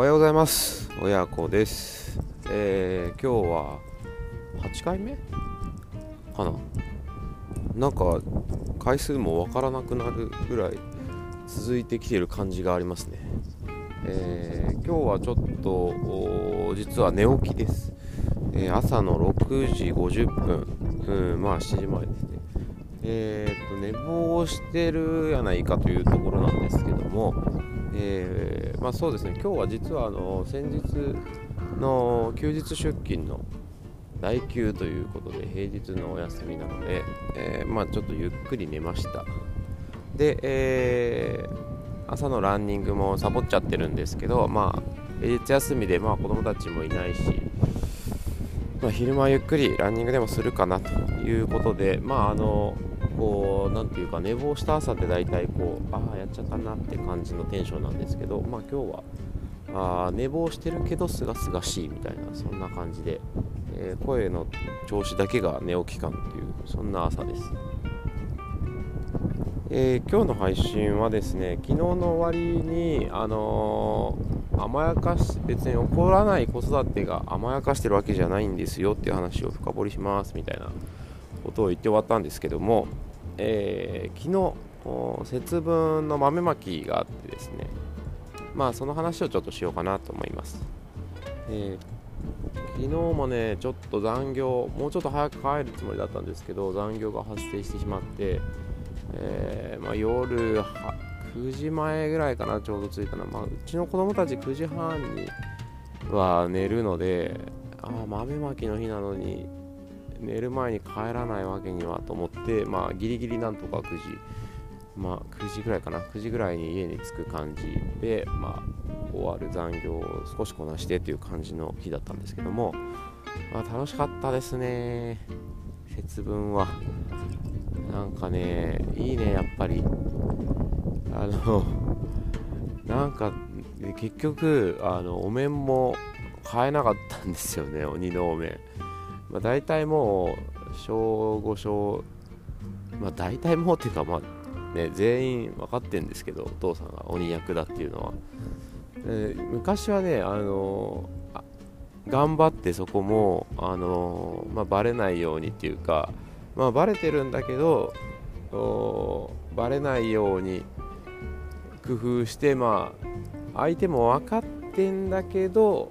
おはようございます。親子です。えー、今日は8回目？かな？なんか回数もわからなくなるぐらい続いてきている感じがありますね。えー、今日はちょっと実は寝起きです、えー、朝の6時50分、うん、まあ7時前ですね。えー、と寝坊してるやないかというところなんですけども、えー、まあ、そうですね今日は実はあの先日の休日出勤の代休ということで平日のお休みなので、えー、まあ、ちょっとゆっくり寝ました。で、えー、朝のランニングもサボっちゃってるんですけどまあ平日休みで、まあ、子供たちもいないし、まあ、昼間ゆっくりランニングでもするかなということでまああのこう、なんていうか、寝坊した朝って大体こう、ああ、やっちゃったなって感じのテンションなんですけど、まあ今日は、あ寝坊してるけどすがすがしいみたいな、そんな感じで、えー、声の調子だけが寝起き感っていう、そんな朝です。えー、今日の配信はですね、昨日の終わりに、あのー、甘やかし、別に怒らない子育てが甘やかしてるわけじゃないんですよっていう話を深掘りしますみたいなことを言って終わったんですけども、えー、昨日節分の豆まきがあってですねまあその話をちょっとしようかなと思います、えー、昨日もねちょっと残業もうちょっと早く帰るつもりだったんですけど残業が発生してしまって、えー、まあ、夜9時前ぐらいかなちょうど着いたのは、まあ、うちの子供たち9時半には寝るのでああ豆まきの日なのに寝る前に帰らないわけにはと思って、まあ、ギリギリなんとか9時、まあ、9時ぐらいかな、9時ぐらいに家に着く感じで、まあ、終わる残業を少しこなしてという感じの日だったんですけども、まあ、楽しかったですね、節分は。なんかね、いいね、やっぱり。あの、なんか、結局、あの、お面も買えなかったんですよね、鬼のお面。まあ、大体もう小5小まあ大体もうっていうかまあね全員分かってるんですけどお父さんが鬼役だっていうのは、えー、昔はねあのー、頑張ってそこもあのー、まあ、バレないようにっていうかまあバレてるんだけどバレないように工夫してまあ相手も分かってんだけど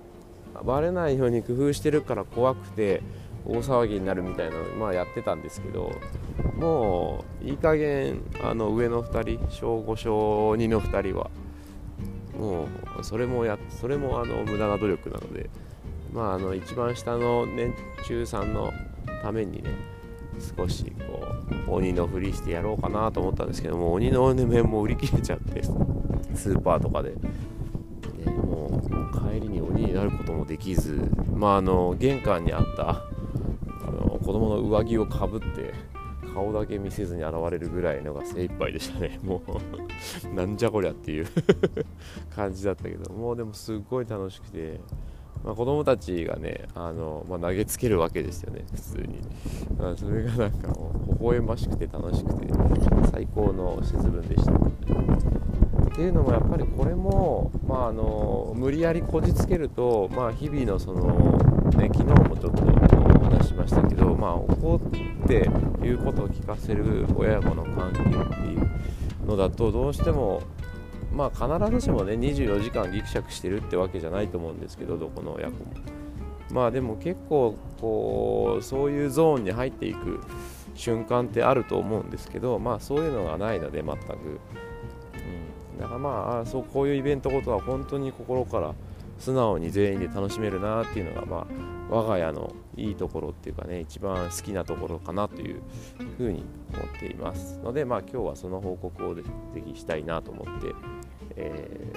バレないように工夫してるから怖くて大騒ぎになるみたいなのまあやってたんですけどもういい加減あの上の2人小5小2の2人はもうそれもやそれもあの無駄な努力なのでまああの一番下の年中さんのためにね少しこう鬼のふりしてやろうかなと思ったんですけども鬼の面も売り切れちゃってスーパーとかで。でもう帰りに鬼になることもできずまああの玄関にあった子供の上着をかぶって顔だけ見せずに現れるぐらいのが精一杯でしたね。もうなんじゃこりゃっていう 感じだったけど。もうでもすっごい楽しくて、まあ、子供たちがねあの、まあ、投げつけるわけですよね。普通に、まあ、それがなんかもう微笑ましくて楽しくて最高の節分でした。っていうのもやっぱりこれも、まあ、あの無理やりこじつけると、まあ、日々のその、ね、昨日もちょっと、まあ、怒って言うことを聞かせる親子の関係っていうのだとどうしてもまあ必ずしもね24時間ギクシャクしてるってわけじゃないと思うんですけどどこの親子も。まあでも結構こうそういうゾーンに入っていく瞬間ってあると思うんですけどまあそういうのがないので全く、うん、だからまあそうこういうイベントごとは本当に心から素直に全員で楽しめるなっていうのが、まあ、我が家のいいところっていうかね一番好きなところかなというふうに思っていますので、まあ、今日はその報告をぜひしたいなと思って、え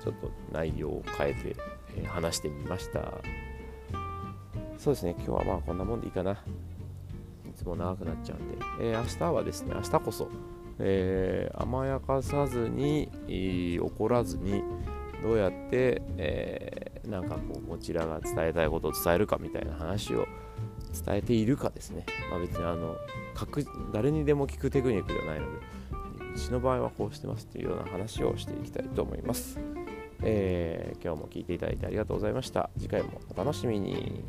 ー、ちょっと内容を変えて、えー、話してみました。そうですね今日はまあこんなもんでいいかな。いつも長くなっちゃうんで、えー、明日はですね明日こそ、え甘やかさずに、怒らずにどうやって、えー、なんかこうこちらが伝えたいことを伝えるかみたいな話を伝えているかですね、まあ、別にあの誰にでも聞くテクニックではないのでうちの場合はこうしてますというような話をしていきたいと思います、えー、今日も聞いていただいてありがとうございました。次回もお楽しみに。